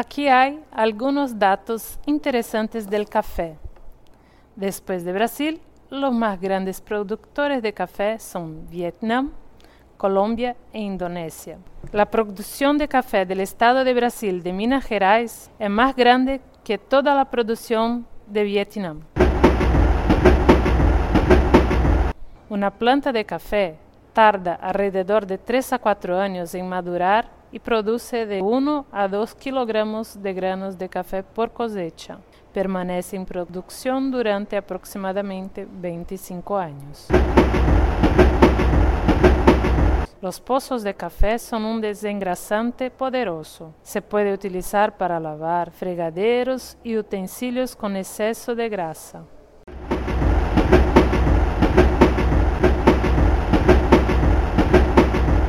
Aquí hay algunos datos interesantes del café. Después de Brasil, los más grandes productores de café son Vietnam, Colombia e Indonesia. La producción de café del estado de Brasil de Minas Gerais es más grande que toda la producción de Vietnam. Una planta de café tarda alrededor de 3 a 4 años en madurar y produce de 1 a 2 kilogramos de granos de café por cosecha. Permanece en producción durante aproximadamente 25 años. Los pozos de café son un desengrasante poderoso. Se puede utilizar para lavar fregaderos y utensilios con exceso de grasa.